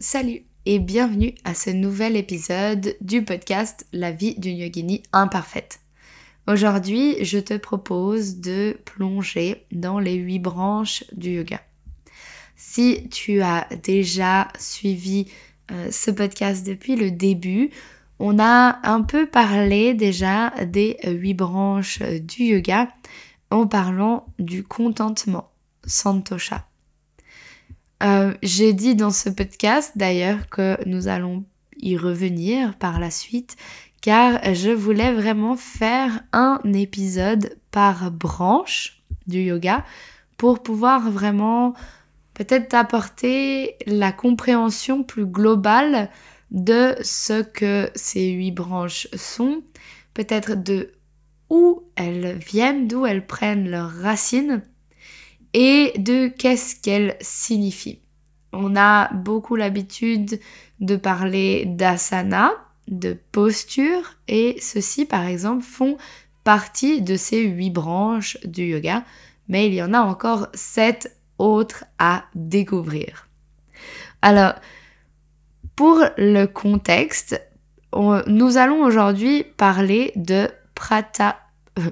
Salut et bienvenue à ce nouvel épisode du podcast La vie d'une yogini imparfaite. Aujourd'hui, je te propose de plonger dans les huit branches du yoga. Si tu as déjà suivi euh, ce podcast depuis le début, on a un peu parlé déjà des huit branches du yoga en parlant du contentement, santosha. Euh, j'ai dit dans ce podcast d'ailleurs que nous allons y revenir par la suite car je voulais vraiment faire un épisode par branche du yoga pour pouvoir vraiment peut-être apporter la compréhension plus globale de ce que ces huit branches sont, peut-être de où elles viennent, d'où elles prennent leurs racines et de qu'est-ce qu'elle signifie. On a beaucoup l'habitude de parler d'asana, de posture, et ceux-ci, par exemple, font partie de ces huit branches du yoga, mais il y en a encore sept autres à découvrir. Alors, pour le contexte, nous allons aujourd'hui parler de euh,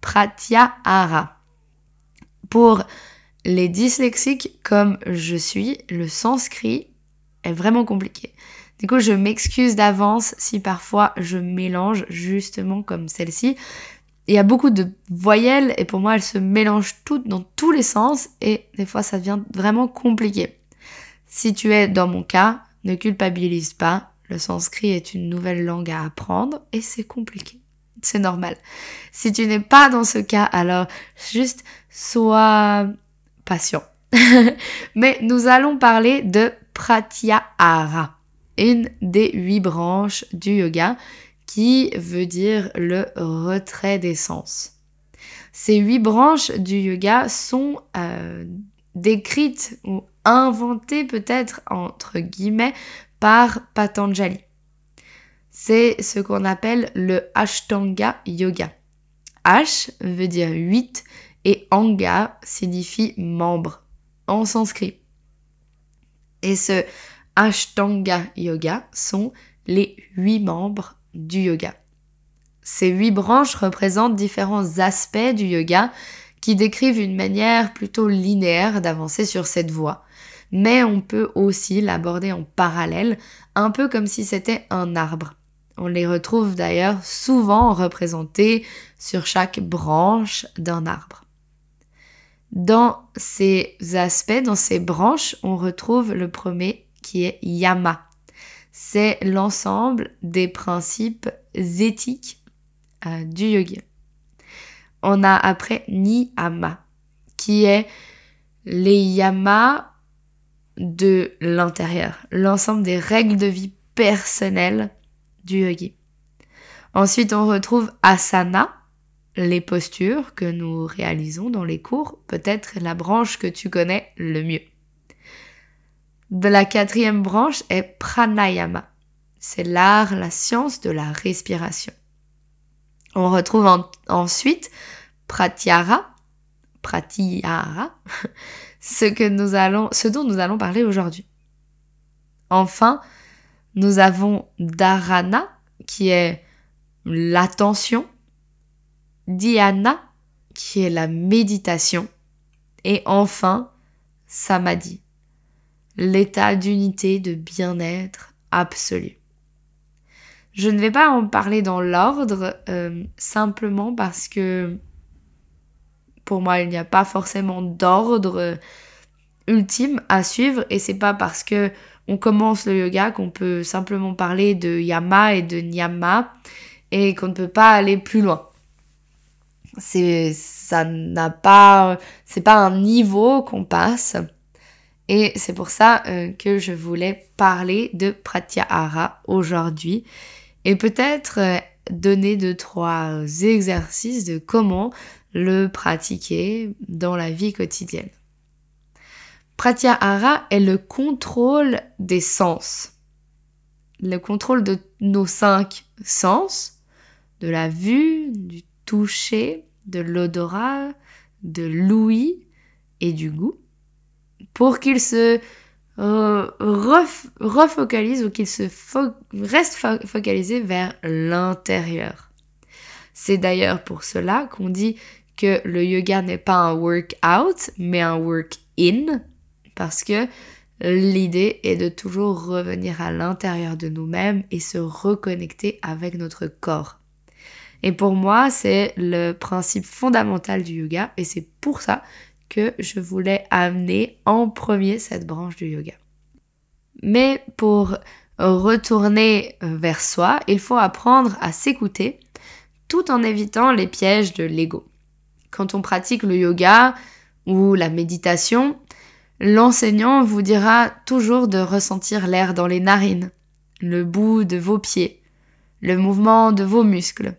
pratyahara. Pour les dyslexiques comme je suis, le sanskrit est vraiment compliqué. Du coup, je m'excuse d'avance si parfois je mélange justement comme celle-ci. Il y a beaucoup de voyelles et pour moi elles se mélangent toutes dans tous les sens et des fois ça devient vraiment compliqué. Si tu es dans mon cas, ne culpabilise pas. Le sanskrit est une nouvelle langue à apprendre et c'est compliqué. C'est normal. Si tu n'es pas dans ce cas, alors juste sois patient. Mais nous allons parler de Pratyahara, une des huit branches du yoga qui veut dire le retrait des sens. Ces huit branches du yoga sont euh, décrites ou inventées peut-être entre guillemets par Patanjali. C'est ce qu'on appelle le Ashtanga Yoga. Ash veut dire 8 et Anga signifie membre en sanskrit. Et ce Ashtanga Yoga sont les huit membres du yoga. Ces huit branches représentent différents aspects du yoga qui décrivent une manière plutôt linéaire d'avancer sur cette voie. Mais on peut aussi l'aborder en parallèle, un peu comme si c'était un arbre. On les retrouve d'ailleurs souvent représentés sur chaque branche d'un arbre. Dans ces aspects, dans ces branches, on retrouve le premier qui est yama. C'est l'ensemble des principes éthiques euh, du yoga. On a après niyama, qui est les yamas de l'intérieur, l'ensemble des règles de vie personnelles Ensuite, on retrouve asana, les postures que nous réalisons dans les cours, peut-être la branche que tu connais le mieux. De la quatrième branche est pranayama. C'est l'art, la science de la respiration. On retrouve ensuite pratyahara, pratyahara, ce que nous allons, ce dont nous allons parler aujourd'hui. Enfin, nous avons dharana, qui est l'attention, dhyana, qui est la méditation, et enfin, samadhi, l'état d'unité de bien-être absolu. Je ne vais pas en parler dans l'ordre, euh, simplement parce que pour moi, il n'y a pas forcément d'ordre ultime à suivre. Et c'est pas parce que on commence le yoga qu'on peut simplement parler de yama et de niyama et qu'on ne peut pas aller plus loin. C'est ça n'a pas c'est pas un niveau qu'on passe et c'est pour ça euh, que je voulais parler de pratyahara aujourd'hui et peut-être euh, donner deux trois exercices de comment le pratiquer dans la vie quotidienne. Pratyahara est le contrôle des sens. Le contrôle de nos cinq sens, de la vue, du toucher, de l'odorat, de l'ouïe et du goût, pour qu'il se euh, refocalise ou qu'il se focalisé vers l'intérieur. C'est d'ailleurs pour cela qu'on dit que le yoga n'est pas un work-out, mais un work-in, parce que l'idée est de toujours revenir à l'intérieur de nous-mêmes et se reconnecter avec notre corps. Et pour moi, c'est le principe fondamental du yoga, et c'est pour ça que je voulais amener en premier cette branche du yoga. Mais pour retourner vers soi, il faut apprendre à s'écouter tout en évitant les pièges de l'ego. Quand on pratique le yoga ou la méditation, l'enseignant vous dira toujours de ressentir l'air dans les narines, le bout de vos pieds, le mouvement de vos muscles.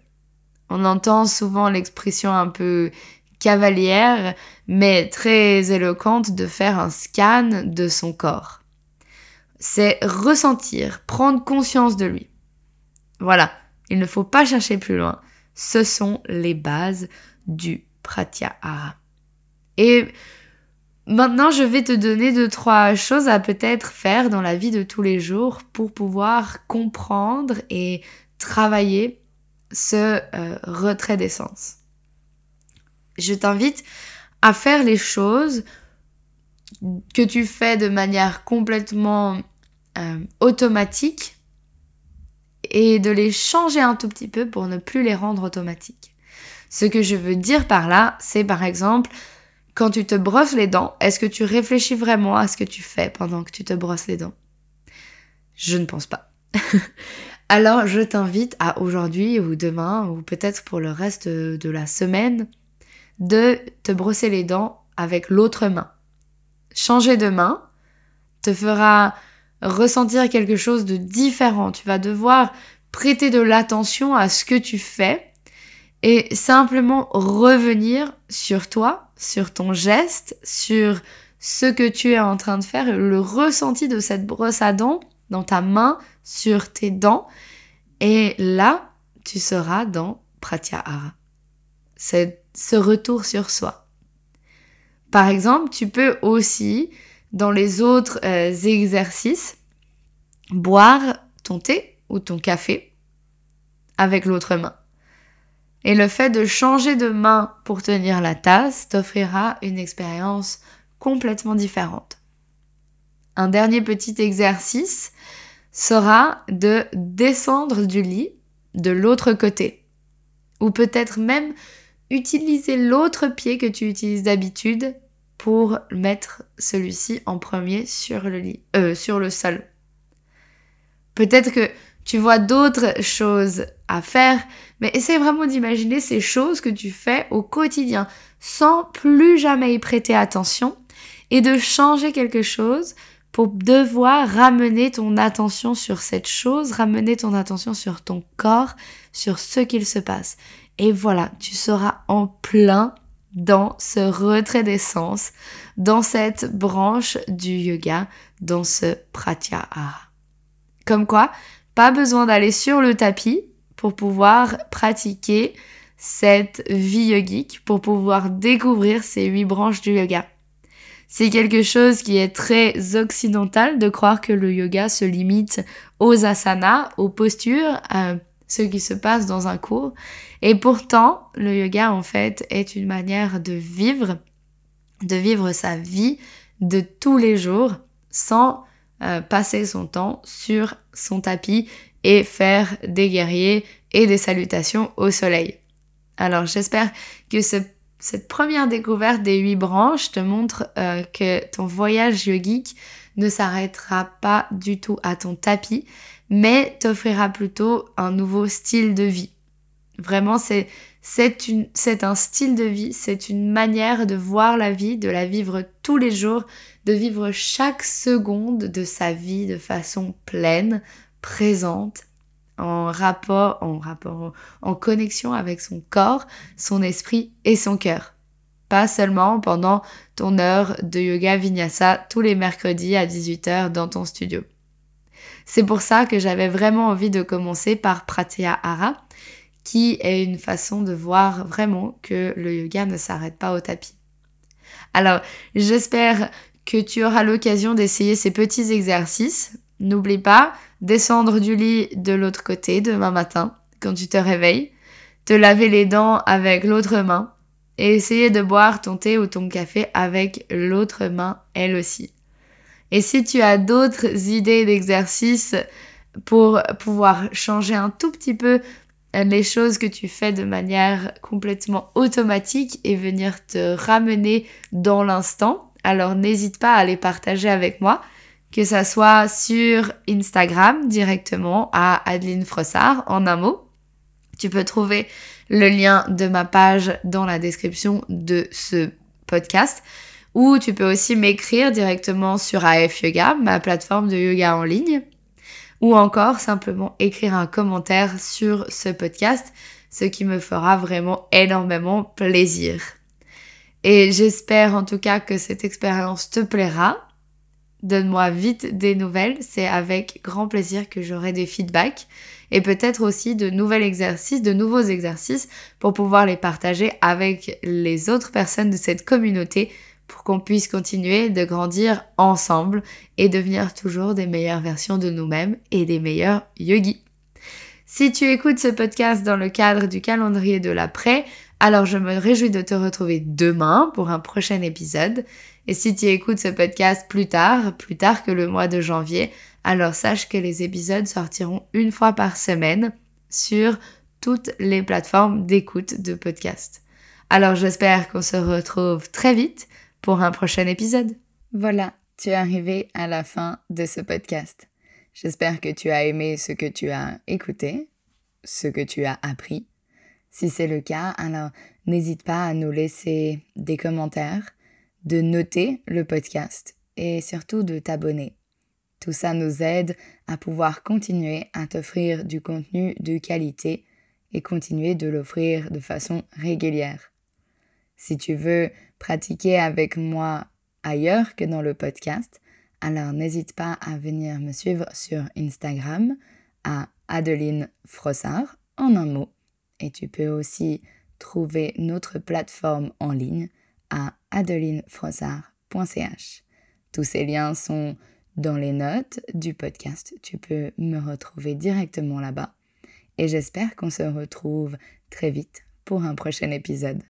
On entend souvent l'expression un peu cavalière, mais très éloquente de faire un scan de son corps. C'est ressentir, prendre conscience de lui. Voilà, il ne faut pas chercher plus loin. Ce sont les bases du pratyahara. Et maintenant, je vais te donner deux, trois choses à peut-être faire dans la vie de tous les jours pour pouvoir comprendre et travailler ce euh, retrait d'essence. Je t'invite à faire les choses que tu fais de manière complètement euh, automatique et de les changer un tout petit peu pour ne plus les rendre automatiques. Ce que je veux dire par là, c'est par exemple, quand tu te brosses les dents, est-ce que tu réfléchis vraiment à ce que tu fais pendant que tu te brosses les dents? Je ne pense pas. Alors je t'invite à aujourd'hui ou demain ou peut-être pour le reste de la semaine de te brosser les dents avec l'autre main. Changer de main te fera ressentir quelque chose de différent. Tu vas devoir prêter de l'attention à ce que tu fais et simplement revenir sur toi, sur ton geste, sur ce que tu es en train de faire, le ressenti de cette brosse à dents dans ta main, sur tes dents. Et là, tu seras dans Pratyahara. C'est ce retour sur soi. Par exemple, tu peux aussi, dans les autres euh, exercices, boire ton thé ou ton café avec l'autre main. Et le fait de changer de main pour tenir la tasse t'offrira une expérience complètement différente. Un dernier petit exercice sera de descendre du lit de l'autre côté. Ou peut-être même utiliser l'autre pied que tu utilises d'habitude pour mettre celui-ci en premier sur le lit, euh, sur le sol. Peut-être que tu vois d'autres choses à faire, mais essaie vraiment d'imaginer ces choses que tu fais au quotidien sans plus jamais y prêter attention et de changer quelque chose pour devoir ramener ton attention sur cette chose, ramener ton attention sur ton corps, sur ce qu'il se passe. Et voilà, tu seras en plein dans ce retrait d'essence, dans cette branche du yoga, dans ce pratyahara. Comme quoi, pas besoin d'aller sur le tapis pour pouvoir pratiquer cette vie yogique, pour pouvoir découvrir ces huit branches du yoga. C'est quelque chose qui est très occidental de croire que le yoga se limite aux asanas, aux postures, à ce qui se passe dans un cours. Et pourtant, le yoga en fait est une manière de vivre, de vivre sa vie de tous les jours sans euh, passer son temps sur son tapis et faire des guerriers et des salutations au soleil. Alors j'espère que cette première découverte des huit branches te montre euh, que ton voyage yogique ne s'arrêtera pas du tout à ton tapis, mais t'offrira plutôt un nouveau style de vie. Vraiment, c'est c'est un style de vie, c'est une manière de voir la vie, de la vivre tous les jours, de vivre chaque seconde de sa vie de façon pleine, présente, en rapport, en rapport, en connexion avec son corps, son esprit et son cœur. Pas seulement pendant ton heure de yoga vinyasa tous les mercredis à 18h dans ton studio. C'est pour ça que j'avais vraiment envie de commencer par Pratyahara, qui est une façon de voir vraiment que le yoga ne s'arrête pas au tapis. Alors, j'espère que tu auras l'occasion d'essayer ces petits exercices. N'oublie pas, descendre du lit de l'autre côté demain matin, quand tu te réveilles, te laver les dents avec l'autre main et essayer de boire ton thé ou ton café avec l'autre main, elle aussi. Et si tu as d'autres idées d'exercices pour pouvoir changer un tout petit peu les choses que tu fais de manière complètement automatique et venir te ramener dans l'instant, alors n'hésite pas à les partager avec moi, que ça soit sur Instagram directement à Adeline Frossard en un mot. Tu peux trouver le lien de ma page dans la description de ce podcast. Ou tu peux aussi m'écrire directement sur AF Yoga, ma plateforme de yoga en ligne ou encore simplement écrire un commentaire sur ce podcast, ce qui me fera vraiment énormément plaisir. Et j'espère en tout cas que cette expérience te plaira. Donne-moi vite des nouvelles, c'est avec grand plaisir que j'aurai des feedbacks et peut-être aussi de nouveaux exercices, de nouveaux exercices pour pouvoir les partager avec les autres personnes de cette communauté pour qu'on puisse continuer de grandir ensemble et devenir toujours des meilleures versions de nous-mêmes et des meilleurs yogis. Si tu écoutes ce podcast dans le cadre du calendrier de l'après, alors je me réjouis de te retrouver demain pour un prochain épisode. Et si tu écoutes ce podcast plus tard, plus tard que le mois de janvier, alors sache que les épisodes sortiront une fois par semaine sur toutes les plateformes d'écoute de podcast. Alors j'espère qu'on se retrouve très vite pour un prochain épisode. Voilà, tu es arrivé à la fin de ce podcast. J'espère que tu as aimé ce que tu as écouté, ce que tu as appris. Si c'est le cas, alors n'hésite pas à nous laisser des commentaires, de noter le podcast et surtout de t'abonner. Tout ça nous aide à pouvoir continuer à t'offrir du contenu de qualité et continuer de l'offrir de façon régulière. Si tu veux pratiquer avec moi ailleurs que dans le podcast, alors n'hésite pas à venir me suivre sur Instagram à Adeline Frossard en un mot. Et tu peux aussi trouver notre plateforme en ligne à adelinefrossard.ch. Tous ces liens sont dans les notes du podcast. Tu peux me retrouver directement là-bas. Et j'espère qu'on se retrouve très vite pour un prochain épisode.